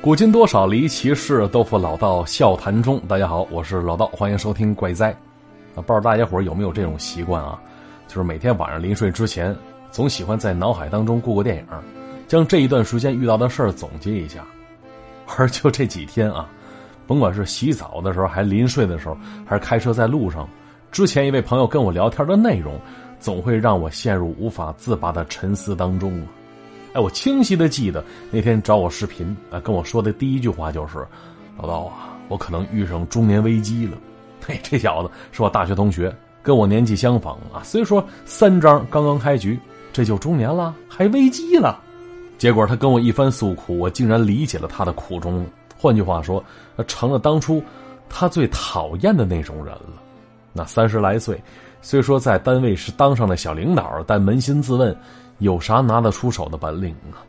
古今多少离奇事，都付老道笑谈中。大家好，我是老道，欢迎收听《怪哉》。啊，不知道大家伙有没有这种习惯啊？就是每天晚上临睡之前，总喜欢在脑海当中过过电影，将这一段时间遇到的事儿总结一下。而就这几天啊，甭管是洗澡的时候，还临睡的时候，还是开车在路上，之前一位朋友跟我聊天的内容，总会让我陷入无法自拔的沉思当中啊。哎，我清晰的记得那天找我视频啊，跟我说的第一句话就是：“老道啊，我可能遇上中年危机了。”嘿，这小子是我大学同学，跟我年纪相仿啊。虽说三张刚刚开局，这就中年了，还危机了。结果他跟我一番诉苦，我竟然理解了他的苦衷。换句话说，成了当初他最讨厌的那种人了。那三十来岁，虽说在单位是当上了小领导，但扪心自问。有啥拿得出手的本领啊？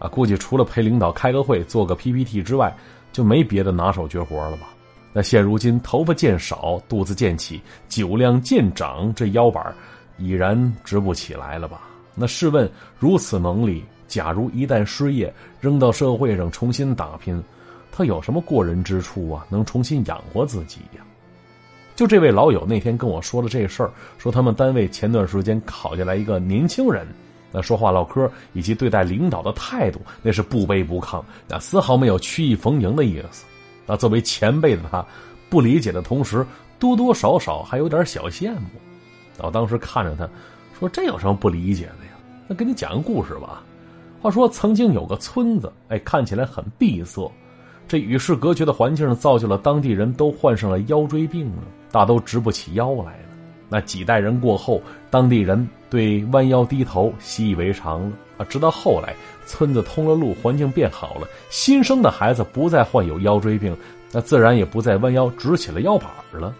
啊，估计除了陪领导开个会、做个 PPT 之外，就没别的拿手绝活了吧？那现如今头发渐少，肚子渐起，酒量渐长，这腰板已然直不起来了吧？那试问，如此能力，假如一旦失业，扔到社会上重新打拼，他有什么过人之处啊？能重新养活自己呀？就这位老友那天跟我说了这事儿，说他们单位前段时间考进来一个年轻人，那说话唠嗑以及对待领导的态度，那是不卑不亢，那丝毫没有曲意逢迎的意思。那作为前辈的他，不理解的同时，多多少少还有点小羡慕。我当时看着他，说这有什么不理解的呀？那给你讲个故事吧。话说曾经有个村子，哎，看起来很闭塞。这与世隔绝的环境造就了当地人都患上了腰椎病了，大都直不起腰来了。那几代人过后，当地人对弯腰低头习以为常了啊。直到后来，村子通了路，环境变好了，新生的孩子不再患有腰椎病，那自然也不再弯腰直起了腰板了。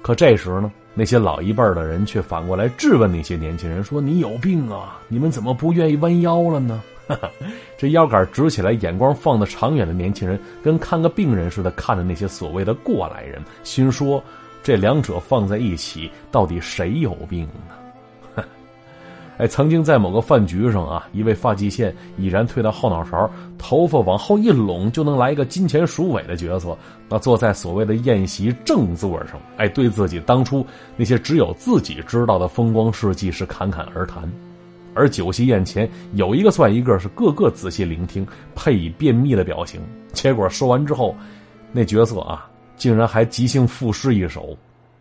可这时呢，那些老一辈的人却反过来质问那些年轻人说：“你有病啊？你们怎么不愿意弯腰了呢？” 这腰杆直起来，眼光放得长远的年轻人，跟看个病人似的看着那些所谓的过来人，心说：这两者放在一起，到底谁有病呢？哎，曾经在某个饭局上啊，一位发际线已然退到后脑勺，头发往后一拢就能来一个金钱鼠尾的角色，那坐在所谓的宴席正座上，哎，对自己当初那些只有自己知道的风光事迹是侃侃而谈。而酒席宴前，有一个算一个，是个个仔细聆听，配以便秘的表情。结果说完之后，那角色啊，竟然还即兴赋诗一首。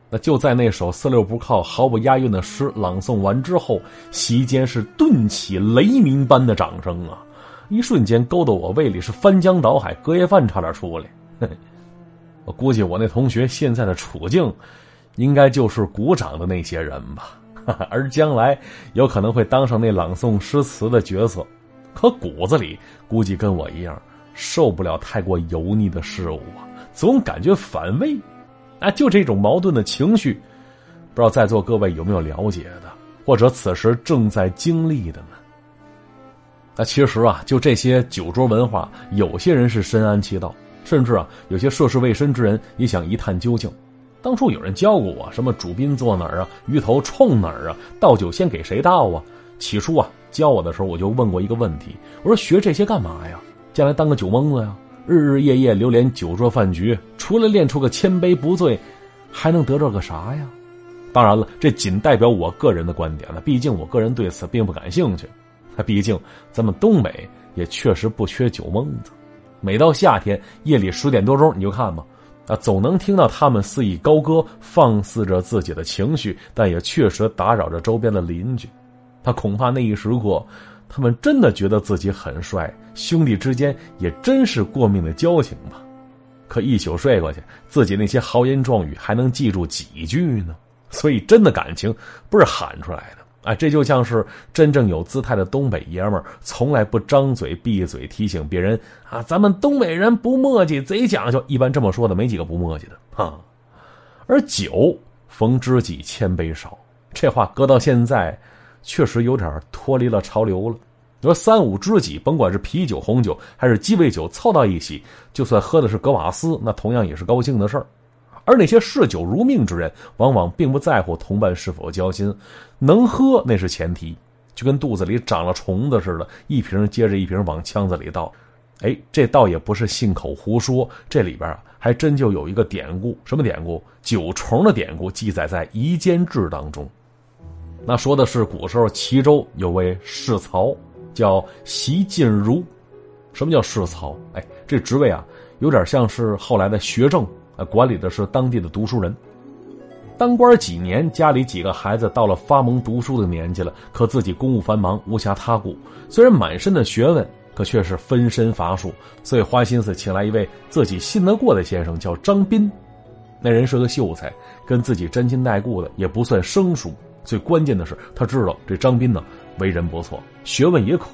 那就在那首四六不靠、毫不押韵的诗朗诵完之后，席间是顿起雷鸣般的掌声啊！一瞬间勾得我胃里是翻江倒海，隔夜饭差点出来。我估计我那同学现在的处境，应该就是鼓掌的那些人吧。而将来有可能会当上那朗诵诗词的角色，可骨子里估计跟我一样，受不了太过油腻的事物啊，总感觉反胃。啊，就这种矛盾的情绪，不知道在座各位有没有了解的，或者此时正在经历的呢？那其实啊，就这些酒桌文化，有些人是深谙其道，甚至啊，有些涉世未深之人也想一探究竟。当初有人教过我，什么主宾坐哪儿啊，鱼头冲哪儿啊，倒酒先给谁倒啊？起初啊，教我的时候我就问过一个问题，我说学这些干嘛呀？将来当个酒蒙子呀？日日夜夜流连酒桌饭局，除了练出个千杯不醉，还能得着个啥呀？当然了，这仅代表我个人的观点了，毕竟我个人对此并不感兴趣。毕竟咱们东北也确实不缺酒蒙子，每到夏天夜里十点多钟，你就看吧。啊，总能听到他们肆意高歌，放肆着自己的情绪，但也确实打扰着周边的邻居。他恐怕那一时刻，他们真的觉得自己很帅，兄弟之间也真是过命的交情吧。可一宿睡过去，自己那些豪言壮语还能记住几句呢？所以，真的感情不是喊出来的。啊，这就像是真正有姿态的东北爷们儿，从来不张嘴闭嘴提醒别人啊，咱们东北人不墨迹，贼讲究。一般这么说的，没几个不墨迹的啊。而酒逢知己千杯少，这话搁到现在，确实有点脱离了潮流了。你说三五知己，甭管是啤酒、红酒还是鸡尾酒，凑到一起，就算喝的是格瓦斯，那同样也是高兴的事儿。而那些嗜酒如命之人，往往并不在乎同伴是否交心，能喝那是前提，就跟肚子里长了虫子似的，一瓶接着一瓶往腔子里倒。哎，这倒也不是信口胡说，这里边啊还真就有一个典故，什么典故？九虫的典故记载在《夷坚志》当中。那说的是古时候齐州有位世曹，叫席进如。什么叫世曹？哎，这职位啊，有点像是后来的学政，啊，管理的是当地的读书人。当官几年，家里几个孩子到了发蒙读书的年纪了，可自己公务繁忙，无暇他顾。虽然满身的学问。可却是分身乏术，所以花心思请来一位自己信得过的先生，叫张斌。那人是个秀才，跟自己沾亲带故的，也不算生疏。最关键的是，他知道这张斌呢为人不错，学问也可，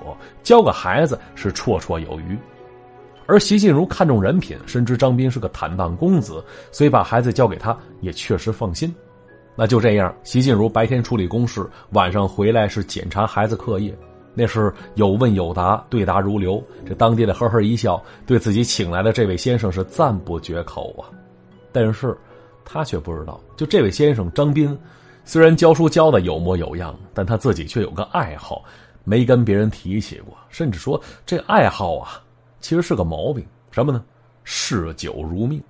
教个孩子是绰绰有余。而席静茹看重人品，深知张斌是个坦荡公子，所以把孩子交给他也确实放心。那就这样，席静茹白天处理公事，晚上回来是检查孩子课业。那是有问有答，对答如流。这当爹的呵呵一笑，对自己请来的这位先生是赞不绝口啊。但是，他却不知道，就这位先生张斌，虽然教书教的有模有样，但他自己却有个爱好，没跟别人提起过。甚至说，这爱好啊，其实是个毛病。什么呢？嗜酒如命。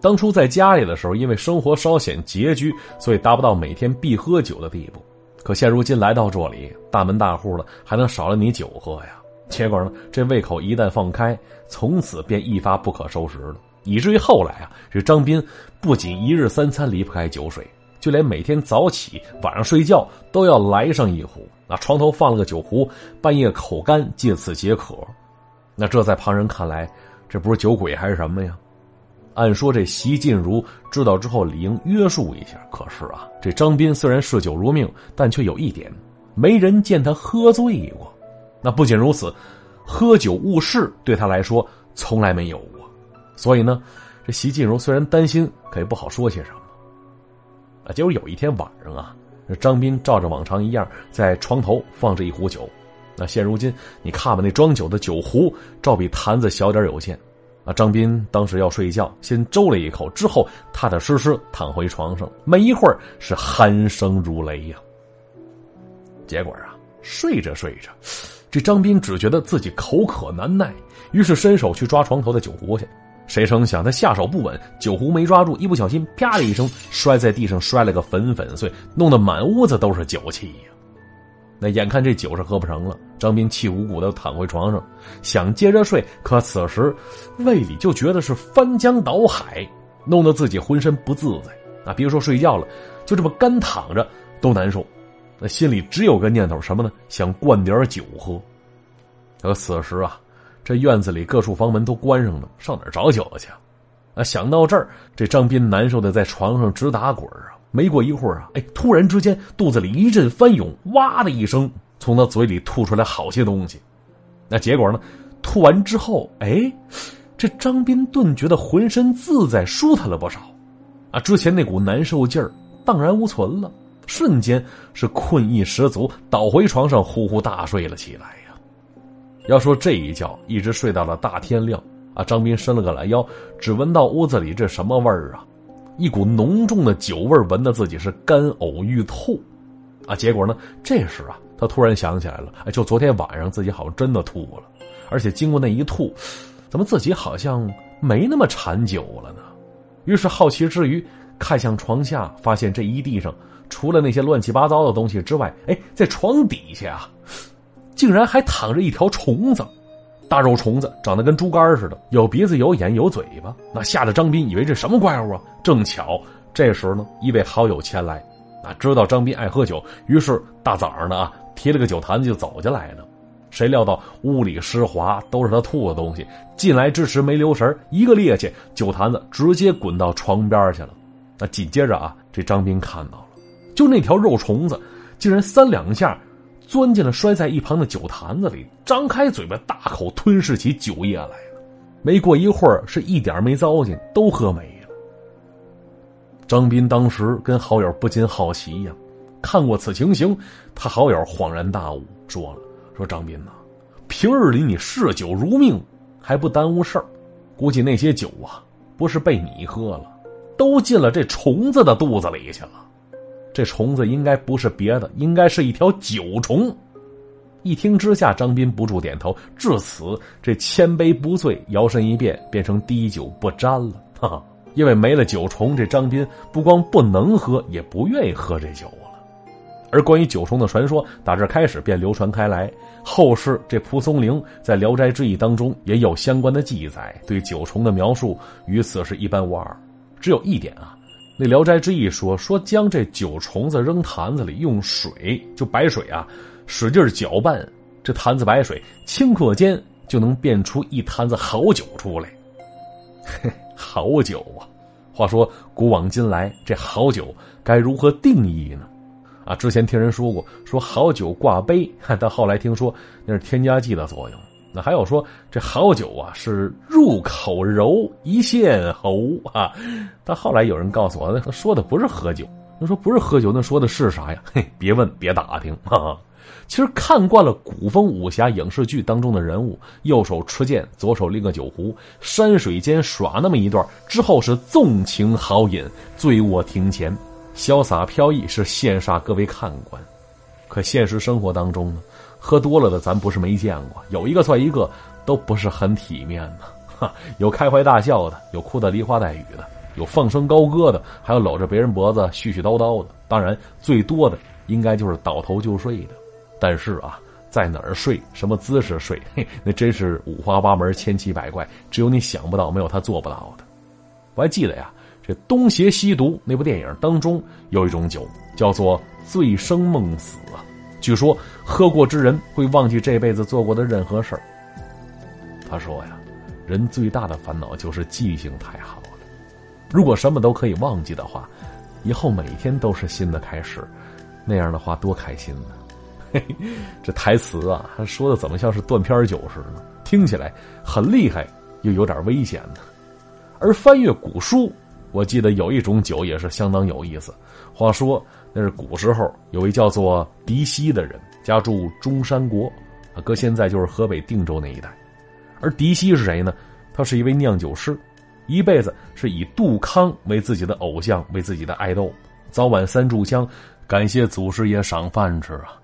当初在家里的时候，因为生活稍显拮据，所以达不到每天必喝酒的地步。可现如今来到这里，大门大户的，还能少了你酒喝呀？结果呢，这胃口一旦放开，从此便一发不可收拾了。以至于后来啊，这张斌不仅一日三餐离不开酒水，就连每天早起、晚上睡觉都要来上一壶。那床头放了个酒壶，半夜口干，借此解渴。那这在旁人看来，这不是酒鬼还是什么呀？按说这席静茹知道之后理应约束一下，可是啊，这张斌虽然嗜酒如命，但却有一点，没人见他喝醉过。那不仅如此，喝酒误事对他来说从来没有过。所以呢，这席静茹虽然担心，可也不好说些什么。啊，结果有一天晚上啊，张斌照着往常一样，在床头放着一壶酒。那现如今你看吧，那装酒的酒壶照比坛子小点有限。啊，张斌当时要睡觉，先周了一口，之后踏踏实实躺回床上，没一会儿是鼾声如雷呀。结果啊，睡着睡着，这张斌只觉得自己口渴难耐，于是伸手去抓床头的酒壶去，谁成想他下手不稳，酒壶没抓住，一不小心啪的一声摔在地上，摔了个粉粉碎，弄得满屋子都是酒气呀。那眼看这酒是喝不成了，张斌气鼓鼓的躺回床上，想接着睡，可此时胃里就觉得是翻江倒海，弄得自己浑身不自在。啊，别说睡觉了，就这么干躺着都难受。那心里只有个念头，什么呢？想灌点酒喝。可此时啊，这院子里各处房门都关上了，上哪儿找酒去？啊，想到这儿，这张斌难受的在床上直打滚啊。没过一会儿啊，哎，突然之间肚子里一阵翻涌，哇的一声，从他嘴里吐出来好些东西。那结果呢？吐完之后，哎，这张斌顿觉得浑身自在舒坦了不少，啊，之前那股难受劲儿荡然无存了，瞬间是困意十足，倒回床上呼呼大睡了起来。要说这一觉一直睡到了大天亮啊，张斌伸了个懒腰，只闻到屋子里这什么味儿啊？一股浓重的酒味儿闻得自己是干呕欲吐，啊！结果呢，这时啊，他突然想起来了，哎，就昨天晚上自己好像真的吐了，而且经过那一吐，怎么自己好像没那么馋酒了呢？于是好奇之余，看向床下，发现这一地上除了那些乱七八糟的东西之外，哎，在床底下啊，竟然还躺着一条虫子。大肉虫子长得跟猪肝似的，有鼻子、有眼、有嘴巴，那吓得张斌以为这什么怪物啊？正巧这时候呢，一位好友前来，啊，知道张斌爱喝酒，于是大早上的啊，提了个酒坛子就走进来了。谁料到屋里湿滑，都是他吐的东西。进来之时没留神，一个趔趄，酒坛子直接滚到床边去了。那紧接着啊，这张斌看到了，就那条肉虫子，竟然三两下。钻进了摔在一旁的酒坛子里，张开嘴巴大口吞噬起酒液来了。没过一会儿，是一点没糟践，都喝没了。张斌当时跟好友不禁好奇呀，看过此情形，他好友恍然大悟，说了：“说张斌呐，平日里你嗜酒如命，还不耽误事儿，估计那些酒啊，不是被你喝了，都进了这虫子的肚子里去了。这虫子应该不是别的，应该是一条酒虫。一听之下，张斌不住点头。至此，这千杯不醉，摇身一变，变成滴酒不沾了。哈哈，因为没了酒虫，这张斌不光不能喝，也不愿意喝这酒了。而关于九虫的传说，打这开始便流传开来。后世这蒲松龄在《聊斋志异》当中也有相关的记载，对九虫的描述与此是一般无二。只有一点啊，那《聊斋志异》说说将这九虫子扔坛子里，用水就白水啊。使劲搅拌，这坛子白水顷刻间就能变出一坛子好酒出来。嘿 好酒啊！话说古往今来，这好酒该如何定义呢？啊，之前听人说过，说好酒挂杯，但后来听说那是添加剂的作用。那还有说这好酒啊是入口柔，一线喉啊。但后来有人告诉我，那说的不是喝酒。那说不是喝酒，那说的是啥呀？嘿，别问，别打听啊。其实看惯了古风武侠影视剧当中的人物，右手持剑，左手拎个酒壶，山水间耍那么一段之后是纵情豪饮，醉卧庭前，潇洒飘逸，是羡煞各位看官。可现实生活当中呢，喝多了的咱不是没见过，有一个算一个，都不是很体面的。哈，有开怀大笑的，有哭得梨花带雨的，有放声高歌的，还有搂着别人脖子絮絮叨叨的。当然，最多的应该就是倒头就睡的。但是啊，在哪儿睡，什么姿势睡，嘿，那真是五花八门、千奇百怪，只有你想不到，没有他做不到的。我还记得呀，这《东邪西毒》那部电影当中有一种酒，叫做“醉生梦死”啊。据说喝过之人会忘记这辈子做过的任何事儿。他说呀，人最大的烦恼就是记性太好了。如果什么都可以忘记的话，以后每天都是新的开始，那样的话多开心呢。嘿，这台词啊，他说的怎么像是断片酒似的？听起来很厉害，又有点危险呢。而翻阅古书，我记得有一种酒也是相当有意思。话说那是古时候有一叫做狄希的人，家住中山国，啊，搁现在就是河北定州那一带。而狄希是谁呢？他是一位酿酒师，一辈子是以杜康为自己的偶像，为自己的爱豆，早晚三炷香，感谢祖师爷赏饭吃啊。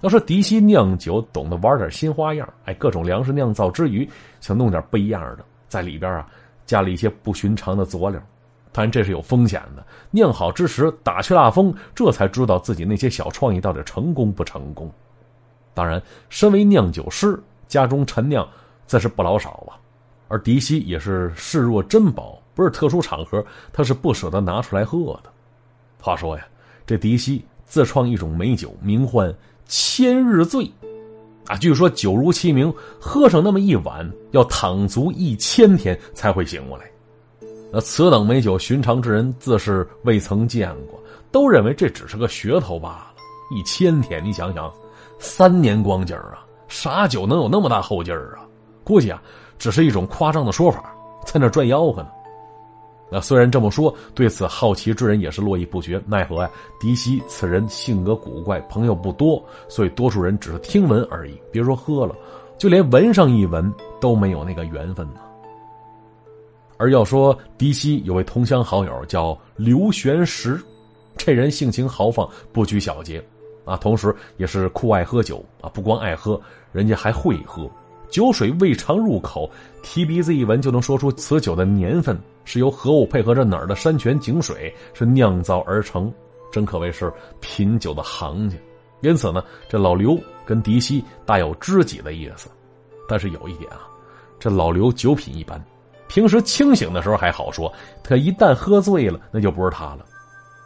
要说狄希酿酒懂得玩点新花样，哎，各种粮食酿造之余，想弄点不一样的，在里边啊加了一些不寻常的佐料，当然这是有风险的。酿好之时打去蜡封，这才知道自己那些小创意到底成功不成功。当然，身为酿酒师，家中陈酿自是不老少啊。而狄希也是视若珍宝，不是特殊场合，他是不舍得拿出来喝的。话说呀，这狄希自创一种美酒，名唤。千日醉，啊，据说酒如其名，喝上那么一碗，要躺足一千天才会醒过来。那此等美酒，寻常之人自是未曾见过，都认为这只是个噱头罢了。一千天，你想想，三年光景啊，啥酒能有那么大后劲儿啊？估计啊，只是一种夸张的说法，在那转吆喝呢。那虽然这么说，对此好奇之人也是络绎不绝。奈何呀，狄希此人性格古怪，朋友不多，所以多数人只是听闻而已。别说喝了，就连闻上一闻都没有那个缘分呢。而要说狄希有位同乡好友叫刘玄石，这人性情豪放，不拘小节，啊，同时也是酷爱喝酒啊，不光爱喝，人家还会喝。酒水未尝入口，提鼻子一闻就能说出此酒的年份是由何物配合着哪儿的山泉井水是酿造而成，真可谓是品酒的行家。因此呢，这老刘跟狄希大有知己的意思。但是有一点啊，这老刘酒品一般，平时清醒的时候还好说，他一旦喝醉了，那就不是他了。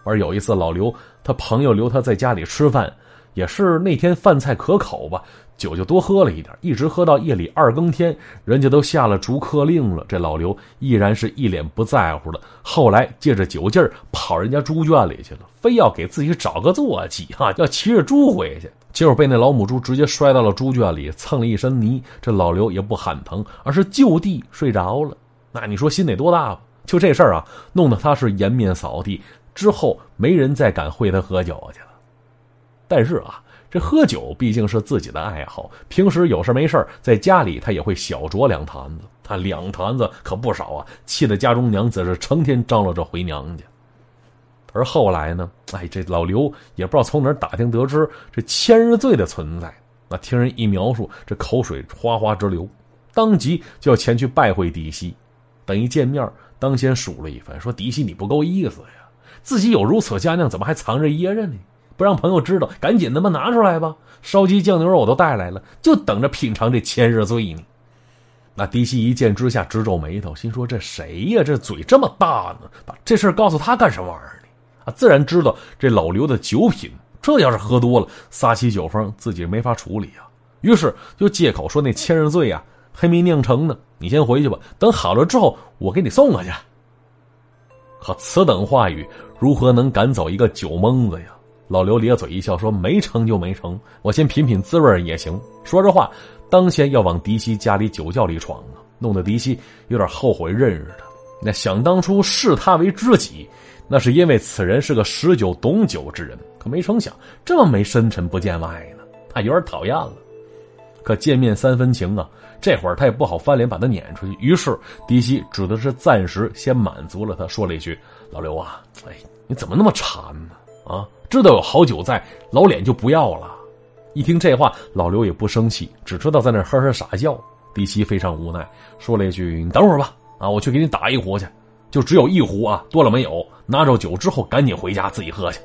而有一次，老刘他朋友留他在家里吃饭。也是那天饭菜可口吧，酒就多喝了一点，一直喝到夜里二更天，人家都下了逐客令了，这老刘依然是一脸不在乎的。后来借着酒劲儿跑人家猪圈里去了，非要给自己找个坐骑哈，要骑着猪回去，结果被那老母猪直接摔到了猪圈里，蹭了一身泥。这老刘也不喊疼，而是就地睡着了。那你说心得多大吧？就这事儿啊，弄得他是颜面扫地，之后没人再敢会他喝酒去了。但是啊，这喝酒毕竟是自己的爱好，平时有事没事在家里他也会小酌两坛子。他两坛子可不少啊，气得家中娘子是成天张罗着回娘家。而后来呢，哎，这老刘也不知道从哪儿打听得知这千日醉的存在。那听人一描述，这口水哗哗直流，当即就要前去拜会狄西。等一见面，当先数了一番，说：“狄西，你不够意思呀，自己有如此佳酿，怎么还藏着掖着呢？不让朋友知道，赶紧他妈拿出来吧！烧鸡酱牛肉我都带来了，就等着品尝这千日醉呢。”那狄西一见之下直皱眉头，心说：“这谁呀？这嘴这么大呢？把这事告诉他干什么玩意儿呢？”啊，自然知道这老刘的酒品，这要是喝多了，撒起酒疯，自己没法处理啊。于是就借口说：“那千日醉呀，还没酿成呢，你先回去吧。等好了之后，我给你送过去。”可此等话语，如何能赶走一个酒蒙子呀？老刘咧嘴一笑说：“没成就没成，我先品品滋味也行。”说着话。当先要往狄西家里酒窖里闯啊，弄得狄西有点后悔认识他。那想当初视他为知己，那是因为此人是个识酒懂酒之人。可没成想这么没深沉不见外呢，他有点讨厌了。可见面三分情啊，这会儿他也不好翻脸把他撵出去。于是狄西只得是暂时先满足了他，说了一句：“老刘啊，哎，你怎么那么馋呢？啊，知道有好酒在，老脸就不要了。”一听这话，老刘也不生气，只知道在那呵呵傻笑。狄西非常无奈，说了一句：“你等会儿吧，啊，我去给你打一壶去，就只有一壶啊，多了没有。拿着酒之后，赶紧回家自己喝去。”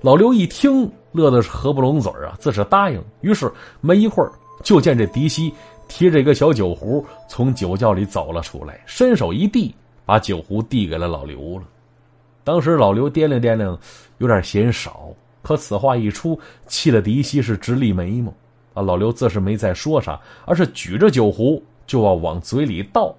老刘一听，乐的是合不拢嘴啊，自是答应。于是没一会儿，就见这狄西提着一个小酒壶从酒窖里走了出来，伸手一递，把酒壶递给了老刘了。当时老刘掂量掂量，有点嫌少。可此话一出，气得狄西是直立眉毛，啊！老刘自是没再说啥，而是举着酒壶就要往嘴里倒，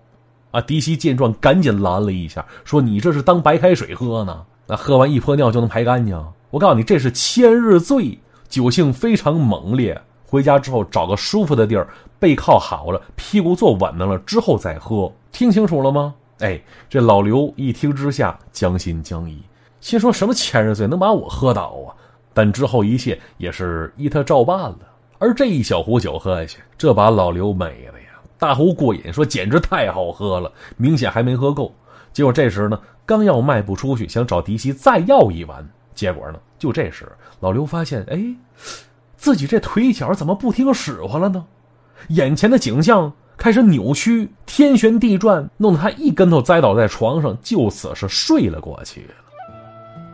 啊！狄西见状，赶紧拦了一下，说：“你这是当白开水喝呢？那喝完一泼尿就能排干净？我告诉你，这是千日醉，酒性非常猛烈。回家之后找个舒服的地儿，背靠好了，屁股坐稳当了之后再喝。听清楚了吗？”哎，这老刘一听之下，将信将疑，心说什么千日醉能把我喝倒啊？但之后一切也是依他照办了，而这一小壶酒喝下去，这把老刘美的呀，大呼过瘾，说简直太好喝了，明显还没喝够。结果这时呢，刚要迈步出去，想找狄西再要一碗，结果呢，就这时老刘发现，哎，自己这腿脚怎么不听使唤了呢？眼前的景象开始扭曲，天旋地转，弄得他一跟头栽倒在床上，就此是睡了过去了。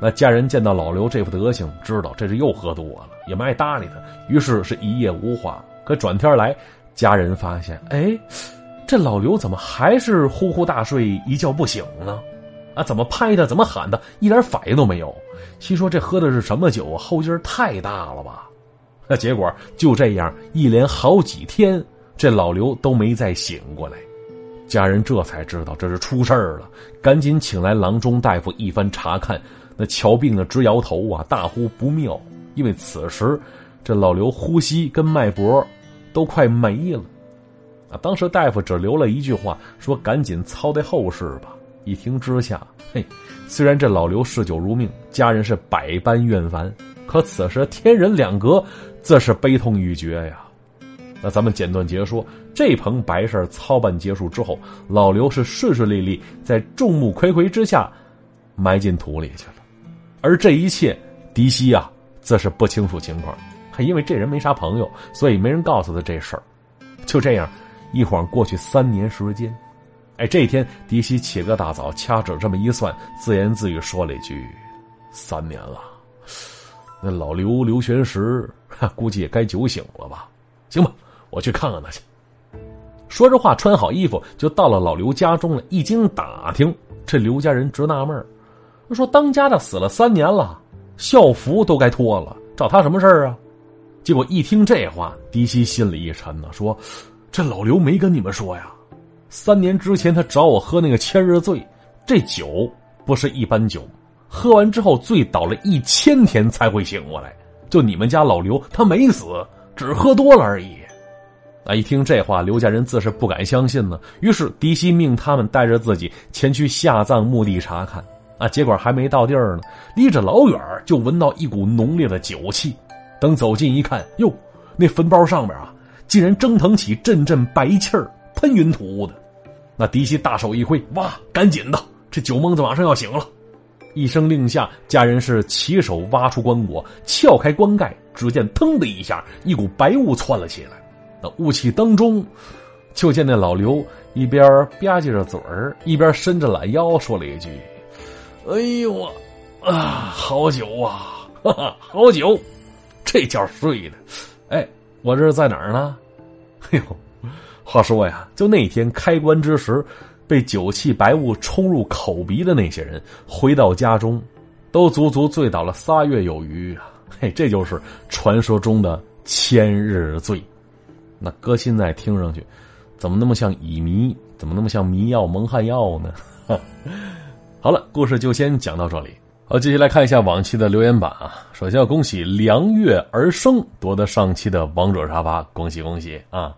那家人见到老刘这副德行，知道这是又喝多了，也没爱搭理他，于是是一夜无话。可转天来，家人发现，哎，这老刘怎么还是呼呼大睡，一觉不醒呢？啊，怎么拍他，怎么喊他，一点反应都没有。心说这喝的是什么酒啊？后劲太大了吧？那结果就这样，一连好几天，这老刘都没再醒过来。家人这才知道这是出事儿了，赶紧请来郎中大夫一番查看。那瞧病的直摇头啊，大呼不妙，因为此时这老刘呼吸跟脉搏都快没了啊！当时大夫只留了一句话，说：“赶紧操待后事吧。”一听之下，嘿，虽然这老刘嗜酒如命，家人是百般怨烦，可此时天人两隔，自是悲痛欲绝呀。那咱们简短结说，这棚白事操办结束之后，老刘是顺顺利利在众目睽睽之下埋进土里去了。而这一切，狄西啊，则是不清楚情况，还因为这人没啥朋友，所以没人告诉他这事儿。就这样，一晃过去三年时间。哎，这天，狄西起个大早，掐指这么一算，自言自语说了一句：“三年了。”那老刘刘玄石，估计也该酒醒了吧？行吧，我去看看他去。说着话，穿好衣服就到了老刘家中了。一经打听，这刘家人直纳闷儿。说当家的死了三年了，校服都该脱了，找他什么事儿啊？结果一听这话，狄西心里一沉呢，说：“这老刘没跟你们说呀？三年之前他找我喝那个千日醉，这酒不是一般酒，喝完之后醉倒了一千天才会醒过来。就你们家老刘，他没死，只喝多了而已。”啊！一听这话，刘家人自是不敢相信呢。于是狄西命他们带着自己前去下葬墓地查看。啊！结果还没到地儿呢，离着老远就闻到一股浓烈的酒气。等走近一看，哟，那坟包上面啊，竟然蒸腾起阵阵白气儿，喷云吐雾的。那狄希大手一挥，哇，赶紧的，这酒蒙子马上要醒了。一声令下，家人是起手挖出棺椁，撬开棺盖，只见腾的一下，一股白雾窜了起来。那雾气当中，就见那老刘一边吧唧着嘴儿，一边伸着懒腰，说了一句：“哎呦啊，好酒啊，哈哈，好酒！这觉睡的，哎，我这是在哪儿呢？哎呦，话说呀，就那天开棺之时。”被酒气白雾冲入口鼻的那些人，回到家中，都足足醉倒了仨月有余啊！嘿，这就是传说中的千日醉。那搁现在听上去，怎么那么像乙醚？怎么那么像迷药、蒙汗药呢？好了，故事就先讲到这里。好，接下来看一下往期的留言板啊。首先要恭喜良月而生夺得上期的王者沙发，恭喜恭喜啊！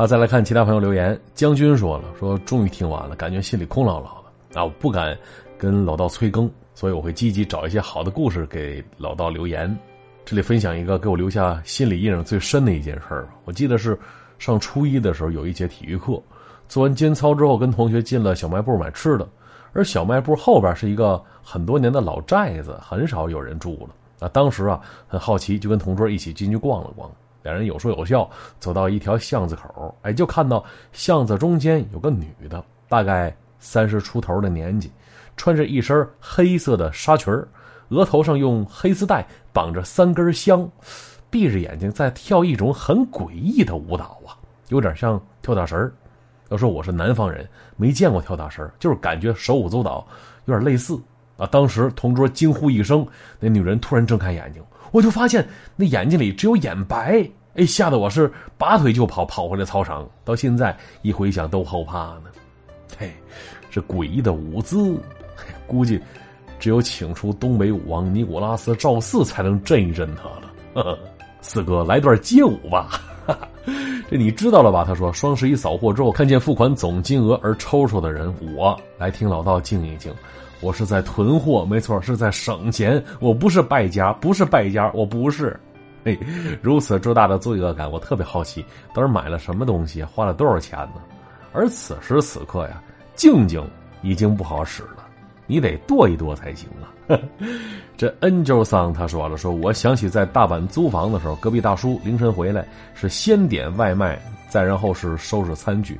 好，再来看其他朋友留言。将军说了，说终于听完了，感觉心里空落落的啊！我不敢跟老道催更，所以我会积极找一些好的故事给老道留言。这里分享一个给我留下心理印象最深的一件事儿我记得是上初一的时候，有一节体育课，做完间操之后，跟同学进了小卖部买吃的，而小卖部后边是一个很多年的老寨子，很少有人住了。啊，当时啊很好奇，就跟同桌一起进去逛了逛。两人有说有笑，走到一条巷子口，哎，就看到巷子中间有个女的，大概三十出头的年纪，穿着一身黑色的纱裙额头上用黑丝带绑着三根香，闭着眼睛在跳一种很诡异的舞蹈啊，有点像跳大神要说我是南方人，没见过跳大神就是感觉手舞足蹈，有点类似啊。当时同桌惊呼一声，那女人突然睁开眼睛。我就发现那眼睛里只有眼白，哎，吓得我是拔腿就跑，跑回了操场。到现在一回想都后怕呢。嘿，这诡异的舞姿，估计只有请出东北舞王尼古拉斯赵四才能震一震他了。呵呵四哥，来段街舞吧。这你知道了吧？他说双十一扫货之后，看见付款总金额而抽抽的人，我来听老道静一静。我是在囤货，没错，是在省钱。我不是败家，不是败家，我不是。嘿，如此之大的罪恶感，我特别好奇，都是买了什么东西，花了多少钱呢？而此时此刻呀，静静已经不好使了，你得剁一剁才行啊。这 Angel 桑他说了，说我想起在大阪租房的时候，隔壁大叔凌晨回来是先点外卖，再然后是收拾餐具。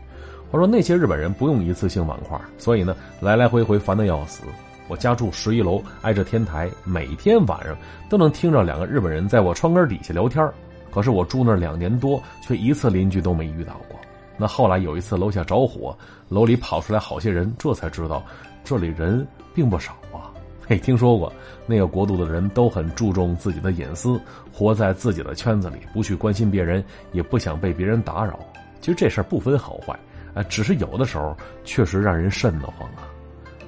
我说那些日本人不用一次性碗筷，所以呢来来回回烦的要死。我家住十一楼，挨着天台，每天晚上都能听着两个日本人在我窗根底下聊天可是我住那两年多，却一次邻居都没遇到过。那后来有一次楼下着火，楼里跑出来好些人，这才知道这里人并不少啊。嘿，听说过那个国度的人都很注重自己的隐私，活在自己的圈子里，不去关心别人，也不想被别人打扰。其实这事儿不分好坏。啊，只是有的时候确实让人瘆得慌啊。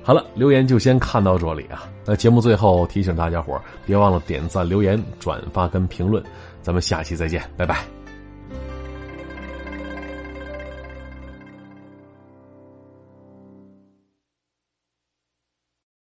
好了，留言就先看到这里啊。那节目最后提醒大家伙别忘了点赞、留言、转发跟评论。咱们下期再见，拜拜。